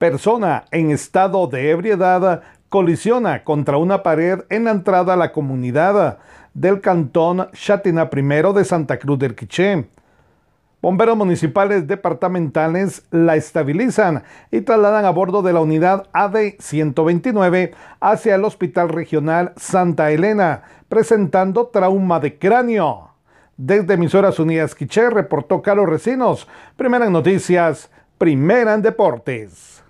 Persona en estado de ebriedad colisiona contra una pared en la entrada a la comunidad del cantón Chatina I de Santa Cruz del Quiché. Bomberos municipales departamentales la estabilizan y trasladan a bordo de la unidad AD 129 hacia el Hospital Regional Santa Elena, presentando trauma de cráneo. Desde Emisoras Unidas Quiché reportó Carlos Recinos. Primera en noticias, primera en deportes.